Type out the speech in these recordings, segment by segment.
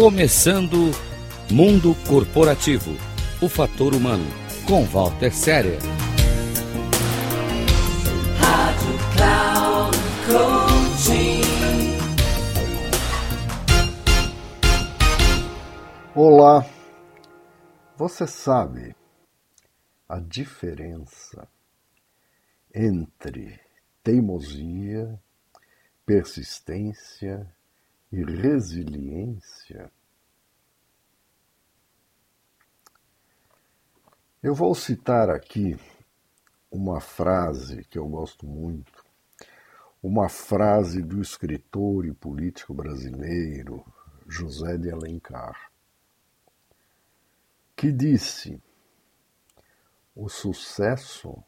Começando Mundo Corporativo O Fator Humano, com Walter Séria. Rádio Cloud Coaching. Olá! Você sabe a diferença entre teimosia, persistência e resiliência? Eu vou citar aqui uma frase que eu gosto muito, uma frase do escritor e político brasileiro José de Alencar, que disse: O sucesso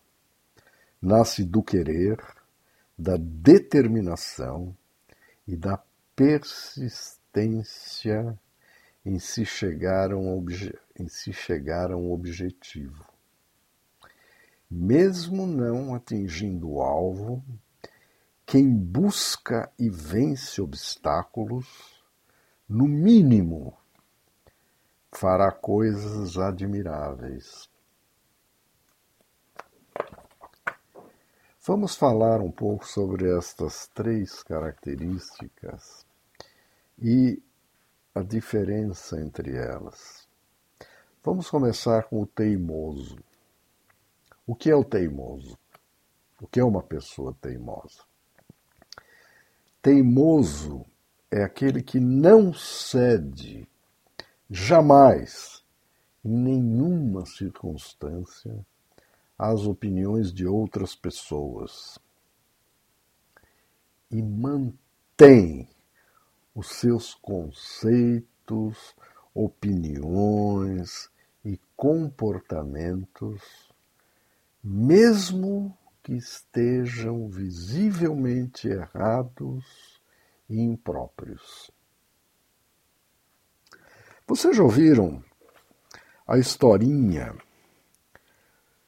nasce do querer, da determinação e da persistência em se chegar a um, obje se chegar a um objetivo. Mesmo não atingindo o alvo, quem busca e vence obstáculos, no mínimo, fará coisas admiráveis. Vamos falar um pouco sobre estas três características e a diferença entre elas. Vamos começar com o teimoso. O que é o teimoso? O que é uma pessoa teimosa? Teimoso é aquele que não cede jamais, em nenhuma circunstância, às opiniões de outras pessoas e mantém os seus conceitos, opiniões e comportamentos, mesmo que estejam visivelmente errados e impróprios. Vocês já ouviram a historinha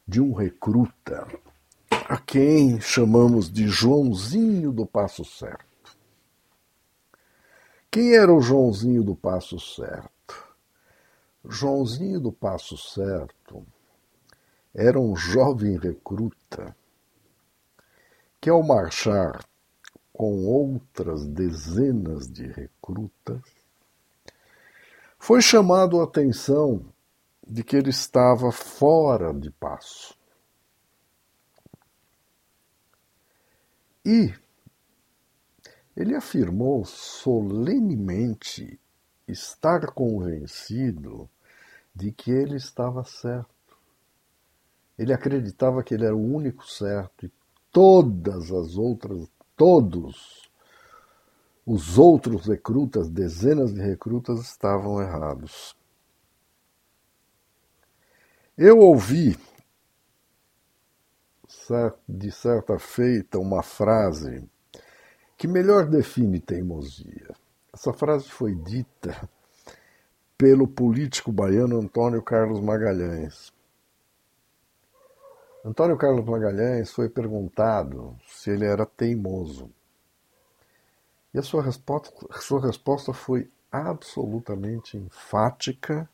de um recruta a quem chamamos de Joãozinho do Passo Certo. Quem era o Joãozinho do Passo Certo? Joãozinho do Passo Certo era um jovem recruta que, ao marchar com outras dezenas de recrutas, foi chamado a atenção de que ele estava fora de passo. E ele afirmou solenemente estar convencido de que ele estava certo. Ele acreditava que ele era o único certo e todas as outras, todos os outros recrutas, dezenas de recrutas, estavam errados. Eu ouvi de certa feita uma frase que melhor define teimosia. Essa frase foi dita pelo político baiano Antônio Carlos Magalhães. Antônio Carlos Magalhães foi perguntado se ele era teimoso. E a sua resposta, sua resposta foi absolutamente enfática.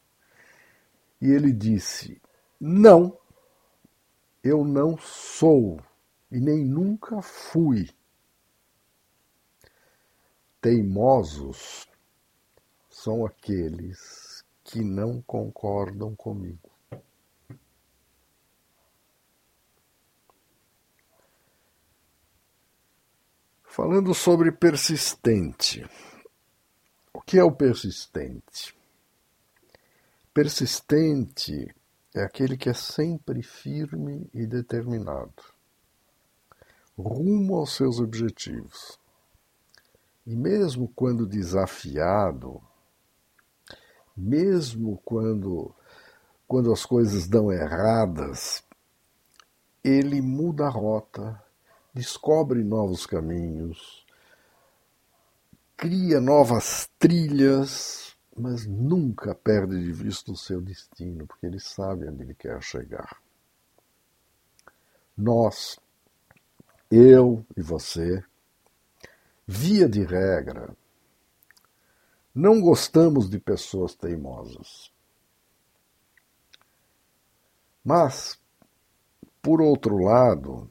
E ele disse: não, eu não sou e nem nunca fui. Teimosos são aqueles que não concordam comigo. Falando sobre persistente. O que é o persistente? Persistente é aquele que é sempre firme e determinado, rumo aos seus objetivos. E mesmo quando desafiado, mesmo quando, quando as coisas dão erradas, ele muda a rota, descobre novos caminhos, cria novas trilhas mas nunca perde de vista o seu destino, porque ele sabe onde ele quer chegar. Nós, eu e você, via de regra, Não gostamos de pessoas teimosas. Mas, por outro lado,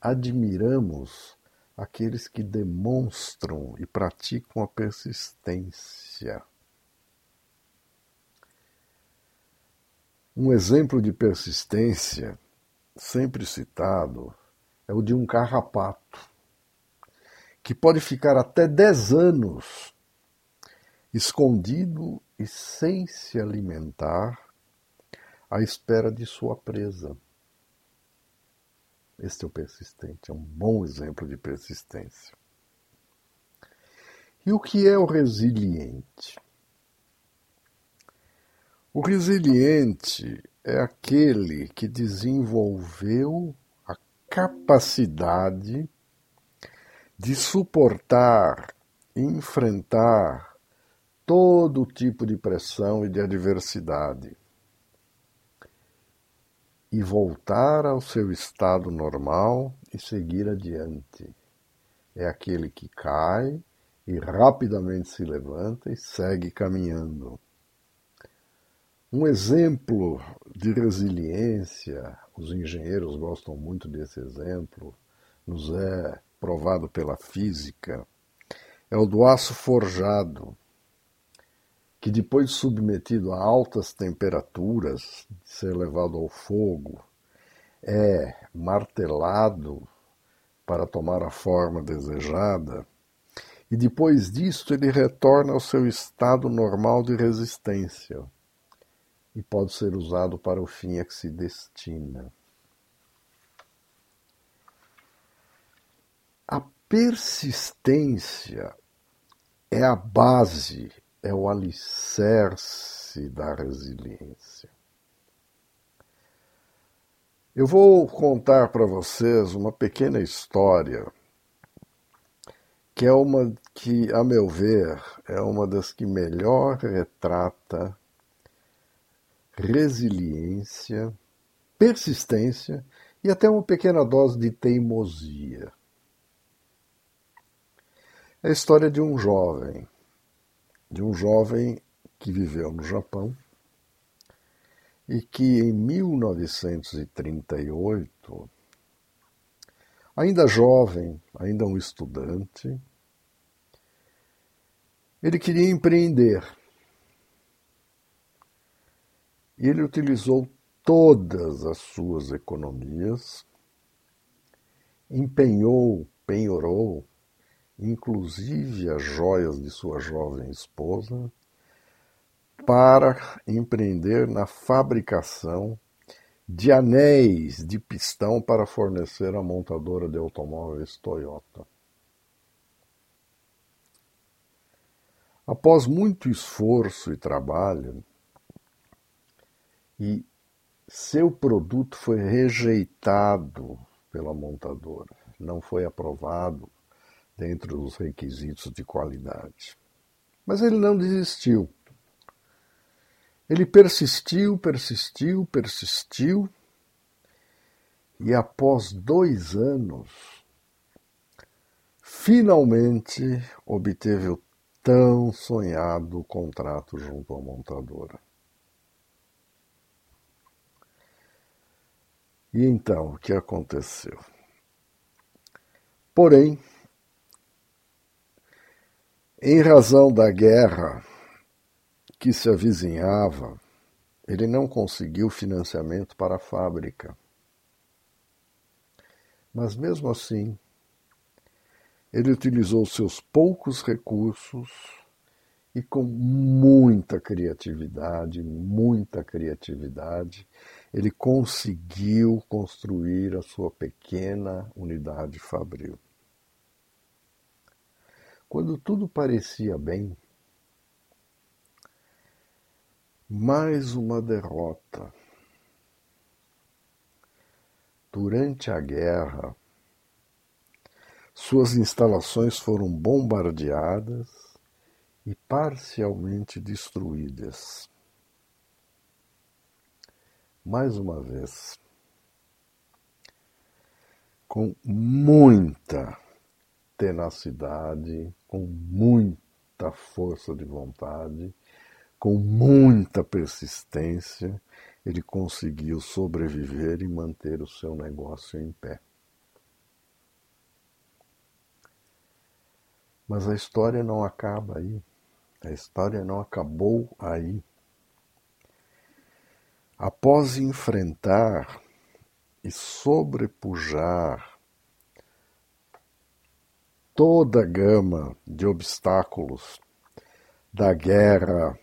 admiramos aqueles que demonstram e praticam a persistência. Um exemplo de persistência, sempre citado, é o de um carrapato, que pode ficar até 10 anos escondido e sem se alimentar à espera de sua presa. Este é o persistente, é um bom exemplo de persistência. E o que é o resiliente? O resiliente é aquele que desenvolveu a capacidade de suportar e enfrentar todo tipo de pressão e de adversidade e voltar ao seu estado normal e seguir adiante. É aquele que cai e rapidamente se levanta e segue caminhando. Um exemplo de resiliência, os engenheiros gostam muito desse exemplo, nos é provado pela física, é o do aço forjado que depois submetido a altas temperaturas, ser levado ao fogo, é martelado para tomar a forma desejada, e depois disto ele retorna ao seu estado normal de resistência e pode ser usado para o fim a que se destina. A persistência é a base é o alicerce da resiliência. Eu vou contar para vocês uma pequena história que é uma que, a meu ver, é uma das que melhor retrata resiliência, persistência e até uma pequena dose de teimosia. É a história de um jovem de um jovem que viveu no Japão e que em 1938, ainda jovem, ainda um estudante, ele queria empreender. E ele utilizou todas as suas economias, empenhou, penhorou inclusive as joias de sua jovem esposa, para empreender na fabricação de anéis de pistão para fornecer a montadora de automóveis Toyota. Após muito esforço e trabalho, e seu produto foi rejeitado pela montadora, não foi aprovado dentro dos requisitos de qualidade. Mas ele não desistiu. Ele persistiu, persistiu, persistiu, e após dois anos, finalmente obteve o tão sonhado contrato junto à montadora. E então, o que aconteceu? Porém, em razão da guerra que se avizinhava, ele não conseguiu financiamento para a fábrica. Mas mesmo assim, ele utilizou seus poucos recursos e com muita criatividade, muita criatividade, ele conseguiu construir a sua pequena unidade fabril. Quando tudo parecia bem, mais uma derrota. Durante a guerra, suas instalações foram bombardeadas e parcialmente destruídas. Mais uma vez, com muita tenacidade, com muita força de vontade, com muita persistência, ele conseguiu sobreviver e manter o seu negócio em pé. Mas a história não acaba aí. A história não acabou aí. Após enfrentar e sobrepujar toda a gama de obstáculos da guerra,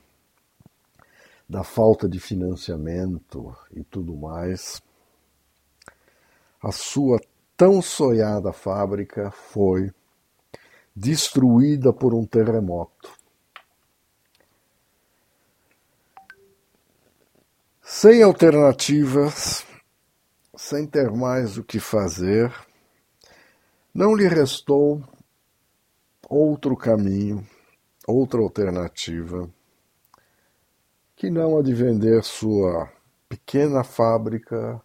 da falta de financiamento e tudo mais, a sua tão sonhada fábrica foi destruída por um terremoto. Sem alternativas, sem ter mais o que fazer, não lhe restou outro caminho, outra alternativa, que não a de vender sua pequena fábrica,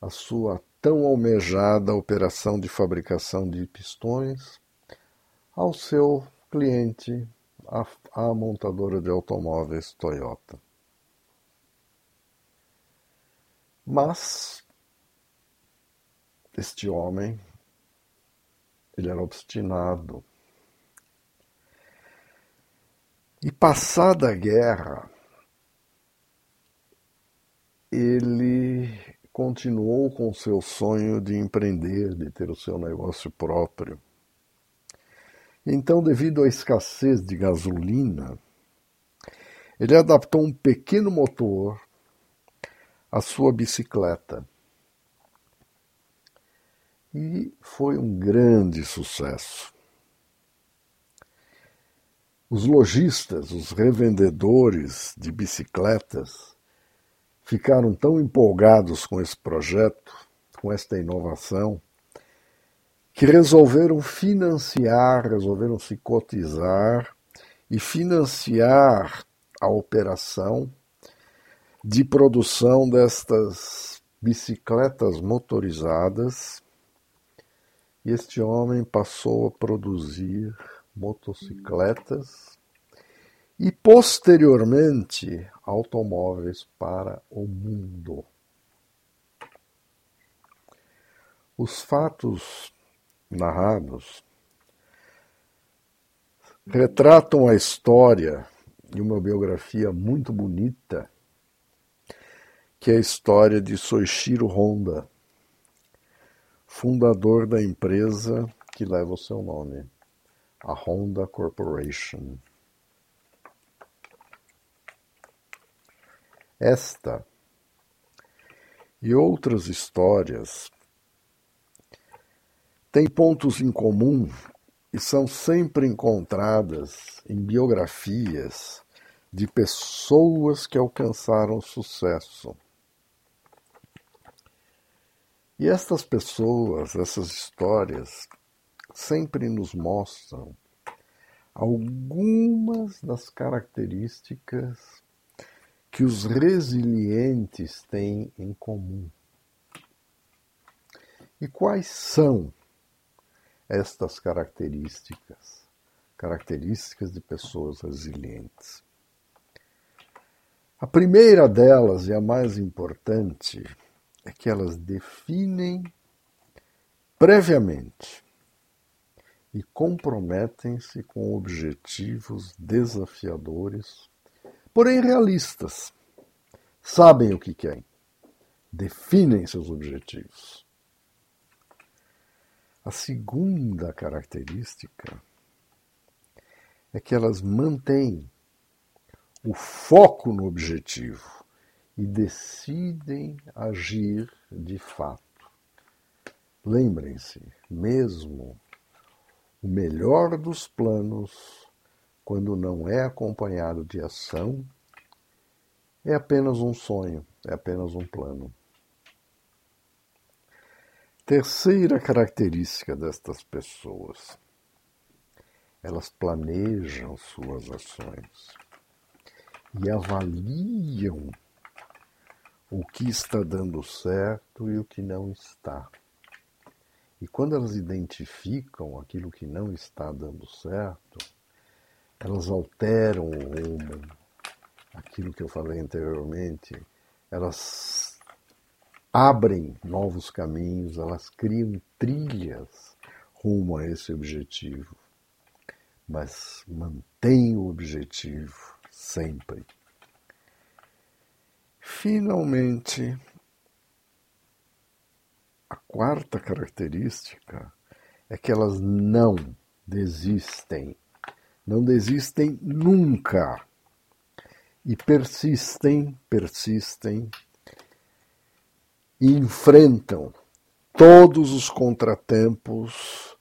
a sua tão almejada operação de fabricação de pistões, ao seu cliente, a, a montadora de automóveis Toyota. Mas este homem, ele era obstinado. E passada a guerra, ele continuou com seu sonho de empreender, de ter o seu negócio próprio. Então, devido à escassez de gasolina, ele adaptou um pequeno motor à sua bicicleta. E foi um grande sucesso. Os lojistas, os revendedores de bicicletas, ficaram tão empolgados com esse projeto, com esta inovação, que resolveram financiar, resolveram se cotizar e financiar a operação de produção destas bicicletas motorizadas. E este homem passou a produzir motocicletas e posteriormente automóveis para o mundo. Os fatos narrados retratam a história de uma biografia muito bonita, que é a história de Soichiro Honda, fundador da empresa que leva o seu nome, a Honda Corporation. Esta e outras histórias têm pontos em comum e são sempre encontradas em biografias de pessoas que alcançaram sucesso. E estas pessoas, essas histórias, sempre nos mostram algumas das características que os resilientes têm em comum. E quais são estas características? Características de pessoas resilientes. A primeira delas, e a mais importante, é que elas definem previamente e comprometem-se com objetivos desafiadores porém realistas. Sabem o que querem, definem seus objetivos. A segunda característica é que elas mantêm o foco no objetivo e decidem agir de fato. Lembrem-se, mesmo o melhor dos planos quando não é acompanhado de ação, é apenas um sonho, é apenas um plano. Terceira característica destas pessoas: elas planejam suas ações e avaliam o que está dando certo e o que não está. E quando elas identificam aquilo que não está dando certo, elas alteram o rumo, aquilo que eu falei anteriormente, elas abrem novos caminhos, elas criam trilhas rumo a esse objetivo. Mas mantém o objetivo sempre. Finalmente, quarta característica é que elas não desistem. Não desistem nunca. E persistem, persistem, e enfrentam todos os contratempos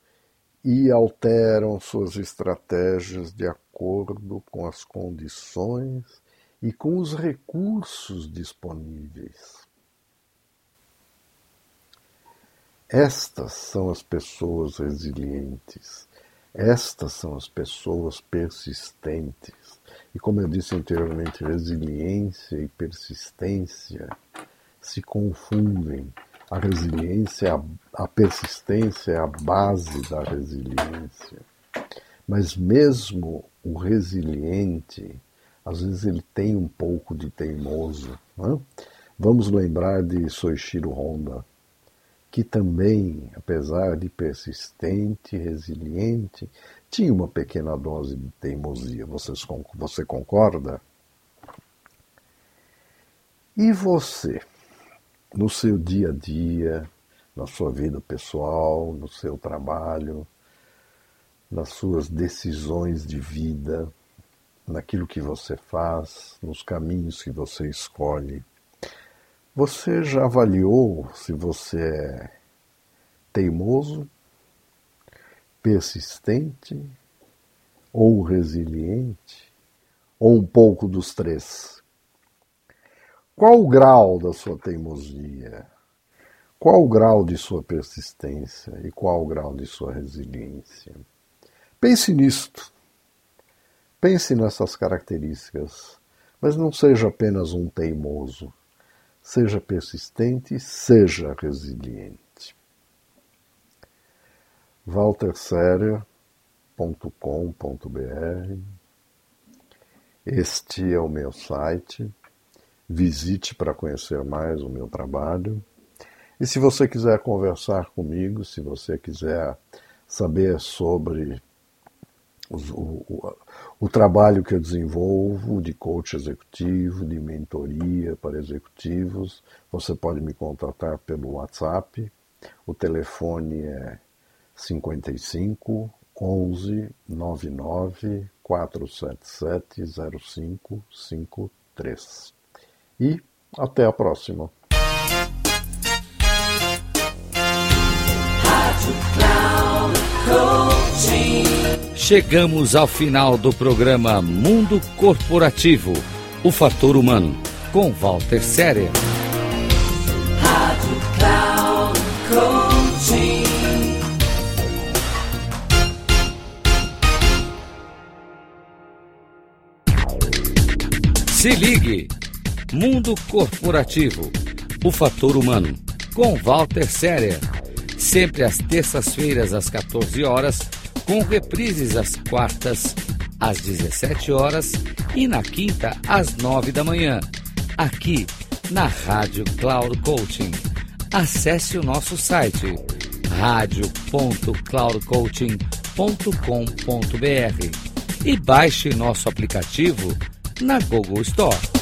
e alteram suas estratégias de acordo com as condições e com os recursos disponíveis. Estas são as pessoas resilientes, estas são as pessoas persistentes. E como eu disse anteriormente, resiliência e persistência se confundem. A resiliência, a persistência é a base da resiliência. Mas mesmo o resiliente, às vezes ele tem um pouco de teimoso. Né? Vamos lembrar de Soichiro Honda, que também, apesar de persistente, resiliente, tinha uma pequena dose de teimosia. Vocês, você concorda? E você, no seu dia a dia, na sua vida pessoal, no seu trabalho, nas suas decisões de vida, naquilo que você faz, nos caminhos que você escolhe. Você já avaliou se você é teimoso, persistente ou resiliente? Ou um pouco dos três? Qual o grau da sua teimosia? Qual o grau de sua persistência e qual o grau de sua resiliência? Pense nisto. Pense nessas características, mas não seja apenas um teimoso. Seja persistente, seja resiliente. walterseria.com.br Este é o meu site. Visite para conhecer mais o meu trabalho. E se você quiser conversar comigo, se você quiser saber sobre o, o, o trabalho que eu desenvolvo de coach executivo, de mentoria para executivos, você pode me contatar pelo WhatsApp. O telefone é 55 11 99 477 0553. E até a próxima. Chegamos ao final do programa Mundo Corporativo, o fator humano, com Walter Séria. Rádio Cloud. Se ligue, Mundo Corporativo, o fator humano, com Walter Séria. Sempre às terças-feiras às 14 horas com reprises às quartas, às 17 horas e na quinta, às 9 da manhã, aqui na Rádio Cloud Coaching. Acesse o nosso site radio.cloudcoaching.com.br e baixe nosso aplicativo na Google Store.